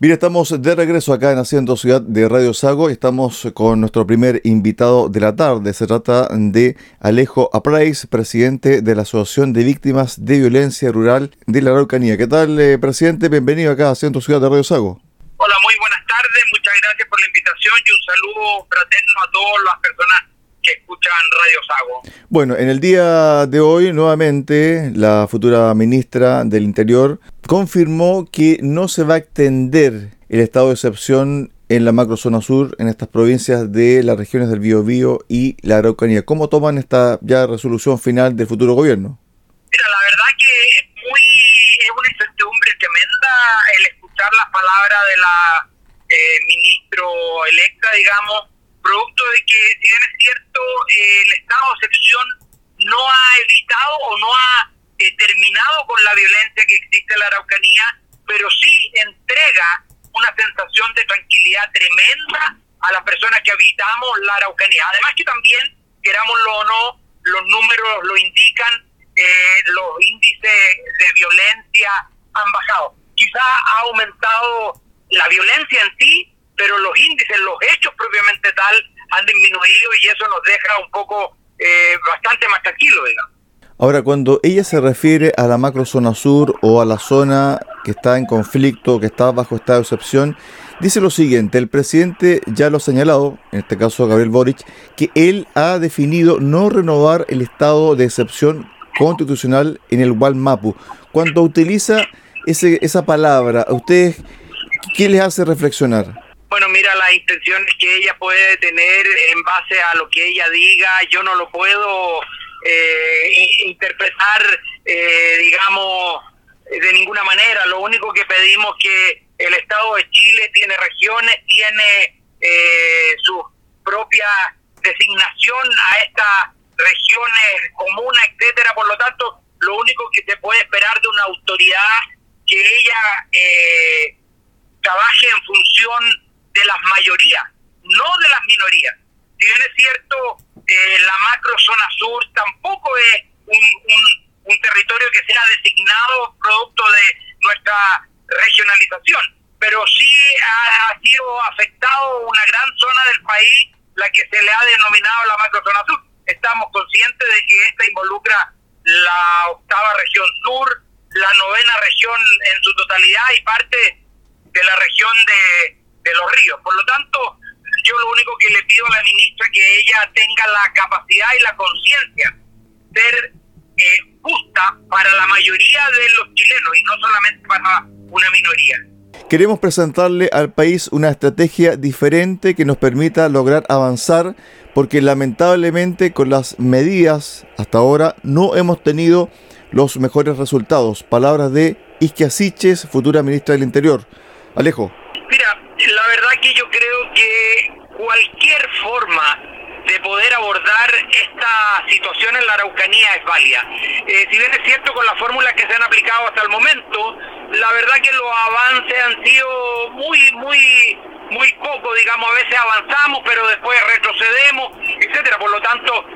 Bien, estamos de regreso acá en Haciendo Ciudad de Radio Sago. Estamos con nuestro primer invitado de la tarde. Se trata de Alejo Aprais, presidente de la Asociación de Víctimas de Violencia Rural de la Araucanía. ¿Qué tal, eh, presidente? Bienvenido acá a Haciendo Ciudad de Radio Sago. Hola, muy buenas tardes. Muchas gracias por la invitación y un saludo fraterno a todas las personas que escuchan Radio Sago. Bueno, en el día de hoy, nuevamente, la futura ministra del Interior confirmó que no se va a extender el estado de excepción en la macrozona sur, en estas provincias de las regiones del Biobío y la Araucanía. ¿Cómo toman esta ya resolución final del futuro gobierno? Mira, la verdad que es muy es una incertidumbre tremenda el escuchar las palabras de la eh, ministro electa, digamos, producto de que, si bien es cierto, eh, el estado de excepción no ha evitado o no ha eh, terminado con la violencia que existe en la Araucanía, pero sí entrega una sensación de tranquilidad tremenda a las personas que habitamos la Araucanía. Además que también, querámoslo o no, los números lo indican, eh, los índices de violencia han bajado. Quizá ha aumentado la violencia en sí, pero los índices, los hechos propiamente tal, han disminuido y eso nos deja un eh, bastante más tranquilo, digamos. Ahora, cuando ella se refiere a la macrozona sur o a la zona que está en conflicto, que está bajo estado de excepción, dice lo siguiente, el presidente ya lo ha señalado, en este caso Gabriel Boric, que él ha definido no renovar el estado de excepción constitucional en el Walmapu. Cuando utiliza esa palabra, ¿a ustedes qué les hace reflexionar? Bueno, mira, las intenciones que ella puede tener en base a lo que ella diga, yo no lo puedo eh, interpretar, eh, digamos, de ninguna manera. Lo único que pedimos que el Estado de Chile tiene regiones, tiene eh, su propia designación a estas regiones comunas, etcétera. Por lo tanto, lo único que se puede esperar de una autoridad que ella eh, trabaje en función de las mayorías, no de las minorías. Si bien es cierto, eh, la macro zona sur tampoco es un, territorio que sea designado producto de nuestra regionalización, pero sí ha, sido afectado una gran zona del país, la que se le ha denominado la macro zona sur. Estamos conscientes de que esta involucra la octava región sur, la novena región en su totalidad y parte de la región de, de los ríos. Por lo tanto, yo lo único que le pido a la ministra es que ella tenga la capacidad y la conciencia de ser eh, justa para la mayoría de los chilenos y no solamente para una minoría. Queremos presentarle al país una estrategia diferente que nos permita lograr avanzar porque lamentablemente con las medidas hasta ahora no hemos tenido los mejores resultados. Palabras de Isquia Siches, futura ministra del Interior. Alejo. La verdad que yo creo que cualquier forma de poder abordar esta situación en la Araucanía es válida. Eh, si bien es cierto con las fórmulas que se han aplicado hasta el momento, la verdad que los avances han sido muy, muy, muy poco, digamos, a veces avanzamos, pero después retrocedemos, etcétera. Por lo tanto,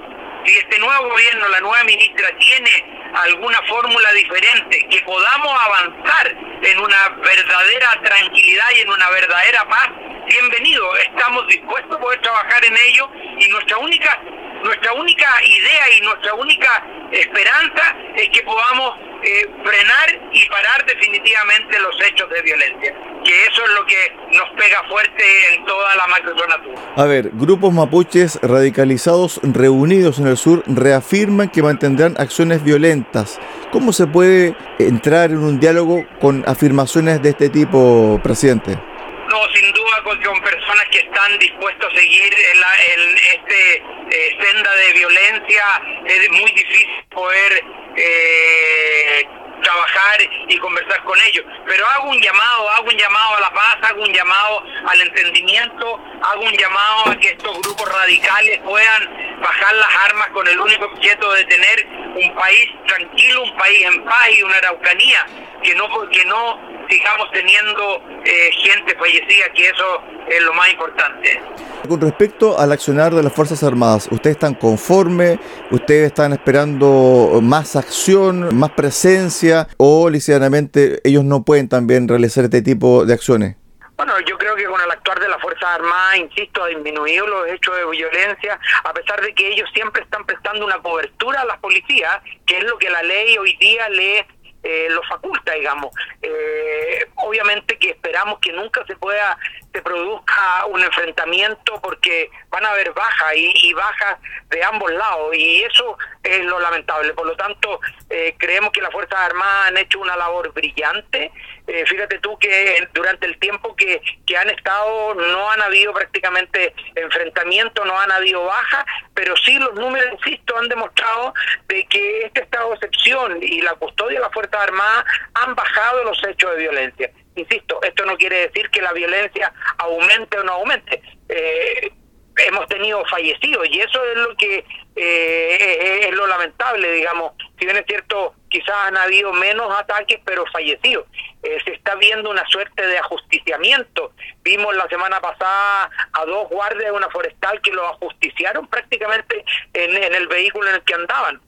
si este nuevo gobierno, la nueva ministra, tiene alguna fórmula diferente, que podamos avanzar en una verdadera tranquilidad y en una verdadera paz, bienvenido. Estamos dispuestos a poder trabajar en ello y nuestra única nuestra única idea y nuestra única esperanza es que podamos eh, frenar y parar definitivamente los hechos de violencia, que eso es lo que nos pega fuerte en toda la macrozona sur. A ver, grupos mapuches radicalizados reunidos en el sur reafirman que mantendrán acciones violentas. ¿Cómo se puede entrar en un diálogo con afirmaciones de este tipo, presidente? No, sin con, personas que están dispuestos a seguir en, este eh, senda de violencia es muy difícil poder eh, trabajar y conversar con ellos. Pero hago un llamado, hago un llamado a la paz, hago un llamado al entendimiento, hago un llamado a que estos grupos radicales puedan bajar las armas con el único objeto de tener un país tranquilo, un país en paz y una araucanía que no que no sigamos teniendo eh, gente fallecida, que eso es lo más importante. Con respecto al accionar de las Fuerzas Armadas, ¿ustedes están conformes? ¿Ustedes están esperando más acción, más presencia? ¿O ligeramente ellos no pueden también realizar este tipo de acciones? Bueno, yo creo que con el actuar de las Fuerzas Armadas, insisto, ha disminuido los hechos de violencia, a pesar de que ellos siempre están prestando una cobertura a las policías, que es lo que la ley hoy día les eh, lo faculta, digamos. Eh, obviamente que esperamos que nunca se pueda, se produzca un enfrentamiento porque van a haber bajas y, bajas de ambos lados y eso es lo lamentable. Por lo tanto, eh, creemos que las Fuerzas Armadas han hecho una labor brillante. fíjate tú que durante el tiempo que, que han estado no han habido prácticamente enfrentamientos, no han habido bajas, pero sí los números, insisto, han demostrado de que este estado de excepción y la custodia de las Fuerzas Armadas han bajado los hechos de violencia. Insisto, esto no quiere decir que la violencia aumente o no aumente. Eh, hemos tenido fallecidos y eso es lo que eh, es lo lamentable, digamos. Si bien es cierto, quizás han habido menos ataques, pero fallecidos. Eh, se está viendo una suerte de ajusticiamiento. Vimos la semana pasada a dos guardias de una forestal que lo ajusticiaron prácticamente en el vehículo en el que andaban.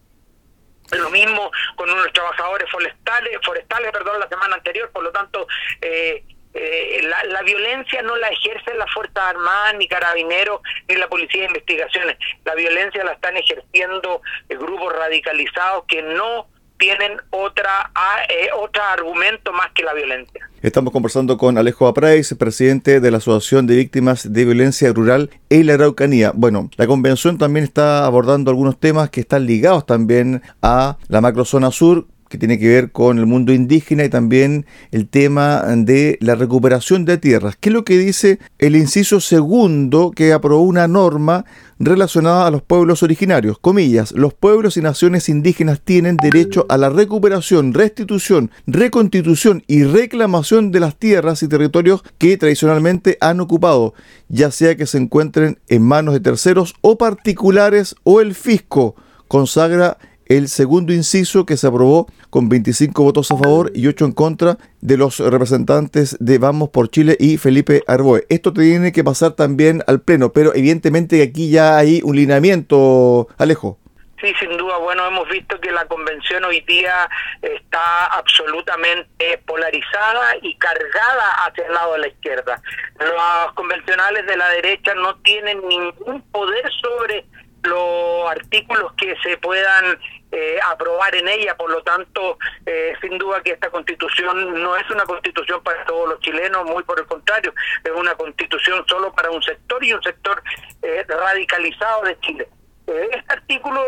Lo mismo con unos trabajadores forestales, forestales perdón, la semana anterior, por lo tanto, eh, eh, la, violencia no la ejerce la Fuerza Armada, ni Carabineros, ni la Policía de Investigaciones. La violencia la están ejerciendo grupos radicalizados que no tienen otra, eh, otro argumento más que la violencia. Estamos conversando con Alejo Aprais, presidente de la Asociación de Víctimas de Violencia Rural en la Araucanía. Bueno, la convención también está abordando algunos temas que están ligados también a la macrozona sur, que tiene que ver con el mundo indígena y también el tema de la recuperación de tierras. ¿Qué es lo que dice el inciso segundo que aprobó una norma relacionada a los pueblos originarios? Comillas, los pueblos y naciones indígenas tienen derecho a la recuperación, restitución, reconstitución y reclamación de las tierras y territorios que tradicionalmente han ocupado, ya sea que se encuentren en manos de terceros o particulares o el fisco consagra el segundo inciso que se aprobó con 25 votos a favor y 8 en contra de los representantes de Vamos por Chile y Felipe Arboe. Esto tiene que pasar también al Pleno, pero evidentemente aquí ya hay un lineamiento, Alejo. Sí, sin duda. Bueno, hemos visto que la convención hoy día está absolutamente polarizada y cargada hacia el lado de la izquierda. Los convencionales de la derecha no tienen ningún poder sobre los artículos que se puedan eh, aprobar en ella, por lo tanto, eh, sin duda que esta constitución no es una constitución para todos los chilenos, muy por el contrario, es una constitución solo para un sector y un sector eh, radicalizado de Chile. Este artículo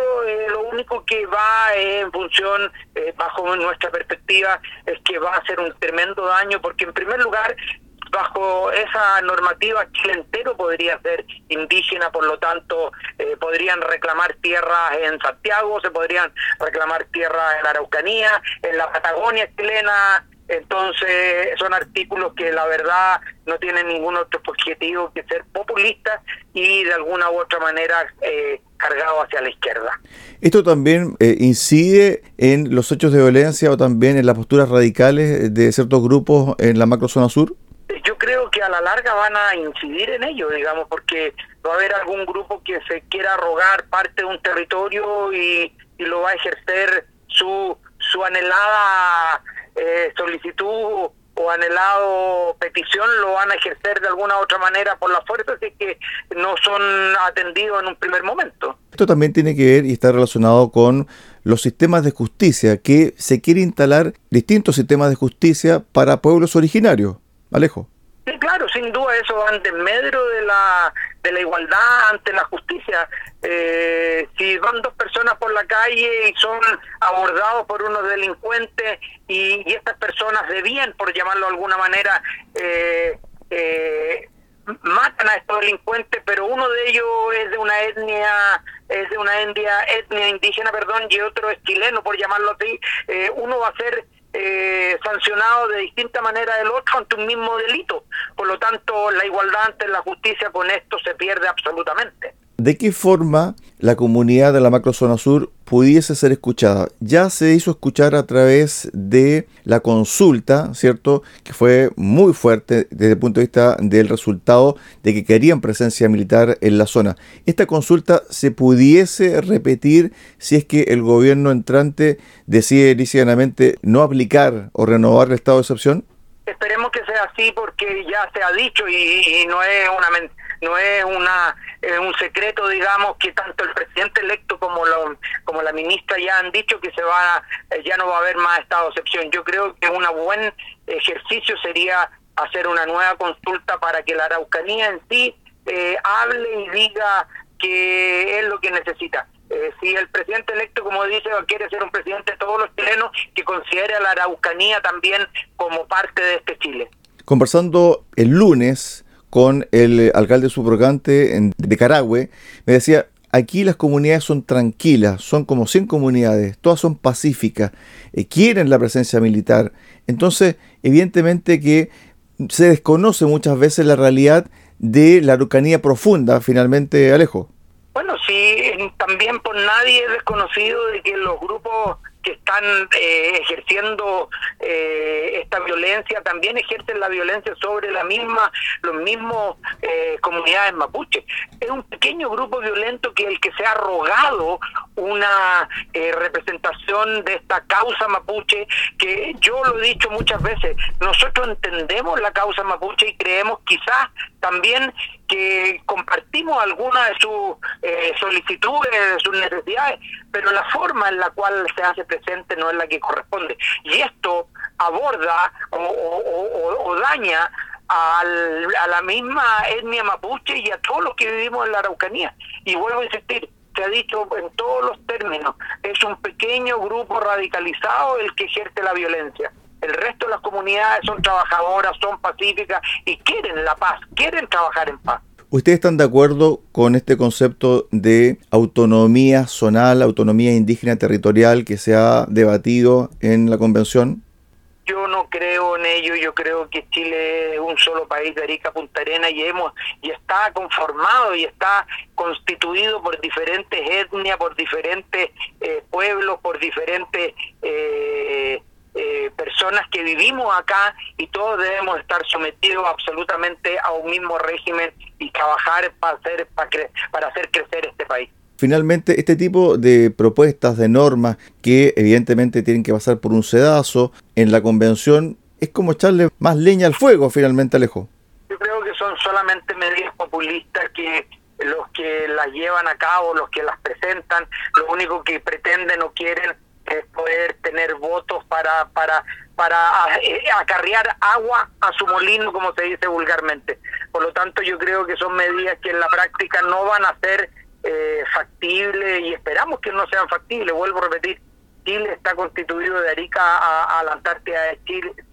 lo único que va en función, bajo nuestra perspectiva, es que va a hacer un tremendo daño porque en primer lugar bajo esa normativa Chile entero podría ser indígena, por lo tanto eh, podrían reclamar tierras en Santiago, se podrían reclamar tierras en Araucanía, en la Patagonia chilena, entonces son artículos que la verdad no tienen ningún otro objetivo que ser populistas y de alguna u otra manera eh, cargados hacia la izquierda. ¿Esto también eh, incide en los hechos de violencia o también en las posturas radicales de ciertos grupos en la macrozona sur? Yo creo que a la larga van a incidir en ello, digamos, porque va a haber algún grupo que se quiera rogar parte de un territorio y, lo va a ejercer su, su anhelada eh, solicitud o anhelado petición lo van a ejercer de alguna u otra manera por la fuerza, así que no son atendidos en un primer momento. Esto también tiene que ver y está relacionado con los sistemas de justicia, que se quiere instalar distintos sistemas de justicia para pueblos originarios. Alejo. Sí, claro, sin duda eso va en desmedro de la, de la igualdad ante la justicia. Eh, si van dos personas por la calle y son abordados por unos delincuentes y, estas personas de bien, por llamarlo de alguna manera, eh, eh, matan a estos delincuentes, pero uno de ellos es de una etnia es de una etnia, etnia indígena, perdón, y otro es chileno, por llamarlo así, uno va a ser eh, sancionado de distinta manera del otro ante un mismo delito. Por lo tanto, la igualdad ante la justicia con esto se pierde absolutamente. ¿De qué forma la comunidad de la macrozona sur pudiese ser escuchada? Ya se hizo escuchar a través de la consulta, ¿cierto? Que fue muy fuerte desde el punto de vista del resultado de que querían presencia militar en la zona. ¿Esta consulta se pudiese repetir si es que el gobierno entrante decide lícitamente no aplicar o renovar el estado de excepción? Esperemos que sea así porque ya se ha dicho y, no es una no es una un secreto digamos que tanto el presidente electo como lo, como la ministra ya han dicho que se va ya no va a haber más estado de excepción. Yo creo que un buen ejercicio sería hacer una nueva consulta para que la Araucanía en sí eh, hable y diga que es lo que necesita. Eh, si el presidente electo, como dice, quiere ser un presidente de todos los chilenos, que considere a la Araucanía también como parte de este Chile. Conversando el lunes con el alcalde subrogante de Carahue, me decía, aquí las comunidades son tranquilas, son como 100 comunidades, todas son pacíficas, eh, quieren la presencia militar. Entonces, evidentemente que se desconoce muchas veces la realidad de la Araucanía profunda, finalmente, Alejo. Bueno, sí, también por nadie es desconocido de que los grupos que están eh, ejerciendo eh, esta violencia también ejercen la violencia sobre la misma los mismos eh, comunidades mapuche es un pequeño grupo violento que el que se ha rogado una representación de esta causa mapuche que yo lo he dicho muchas veces nosotros entendemos la causa mapuche y creemos quizás también que compartimos algunas de sus solicitudes de sus necesidades pero la forma en la cual se hace presente no es la que corresponde. Y esto aborda o, daña a la misma etnia mapuche y a todos los que vivimos en la Araucanía. Y vuelvo a insistir, se ha dicho en todos los términos, es un pequeño grupo radicalizado el que ejerce la violencia. El resto de las comunidades son trabajadoras, son pacíficas y quieren la paz, quieren trabajar en paz. ¿Ustedes están de acuerdo con este concepto de autonomía zonal, autonomía indígena territorial que se ha debatido en la convención? Yo no creo en ello, yo creo que Chile es un solo país de Arica Punta Arena y hemos y está conformado y está constituido por diferentes etnias, por diferentes eh, pueblos, por diferentes eh, eh, personas que vivimos acá y todos debemos estar sometidos absolutamente a un mismo régimen y trabajar para hacer, para, para hacer crecer este país. Finalmente, este tipo de propuestas, de normas que evidentemente tienen que pasar por un sedazo en la convención, es como echarle más leña al fuego, finalmente, Alejo. Yo creo que son solamente medidas populistas que los que las llevan a cabo, los que las presentan, lo único que pretenden o quieren es poder tener votos para para para eh, acarrear agua a su molino, como se dice vulgarmente. Por lo tanto, yo creo que son medidas que en la práctica no van a ser eh, factibles y esperamos que no sean factibles. Vuelvo a repetir, Chile está constituido de Arica a, la Antártida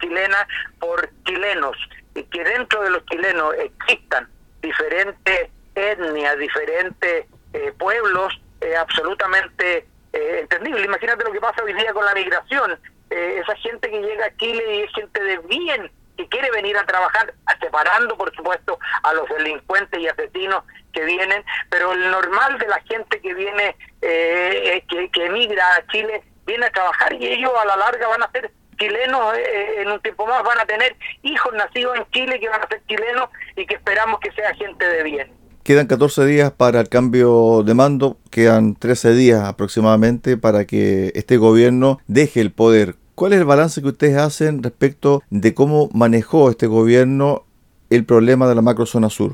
chilena por chilenos y que dentro de los chilenos existan diferentes etnias, diferentes eh, pueblos, absolutamente eh, entendible. Imagínate lo que pasa hoy día con la migración. Eh, esa gente que llega a Chile y es gente de bien, que quiere venir a trabajar, separando por supuesto a los delincuentes y asesinos que vienen, pero el normal de la gente que viene, eh, que, que emigra a Chile, viene a trabajar y ellos a la larga van a ser chilenos en un tiempo más, van a tener hijos nacidos en Chile que van a ser chilenos y que esperamos que sea gente de bien. Quedan 14 días para el cambio de mando, quedan 13 días aproximadamente para que este gobierno deje el poder. ¿Cuál es el balance que ustedes hacen respecto de cómo manejó este gobierno el problema de la macrozona sur?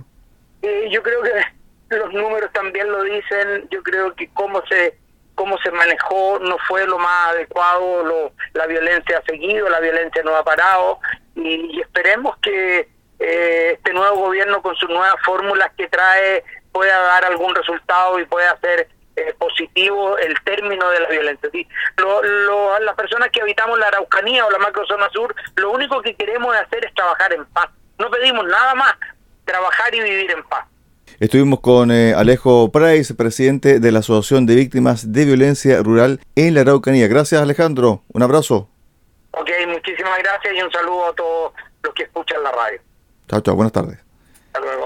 Eh, yo creo que los números también lo dicen, yo creo que cómo se cómo se manejó no fue lo más adecuado, lo, la violencia ha seguido, la violencia no ha parado y esperemos que eh, este nuevo gobierno con sus nuevas fórmulas que trae pueda dar algún resultado y pueda hacer eh, positivo el término de la violencia. ¿sí? Lo, las personas que habitamos la Araucanía o la macrozona sur, lo único que queremos hacer es trabajar en paz. No pedimos nada más, trabajar y vivir en paz. Estuvimos con eh, Alejo Price, presidente de la Asociación de Víctimas de Violencia Rural en la Araucanía. Gracias Alejandro, un abrazo. Ok, muchísimas gracias y un saludo a todos los que escuchan la radio. Chao, chao, buenas tardes. Hasta luego.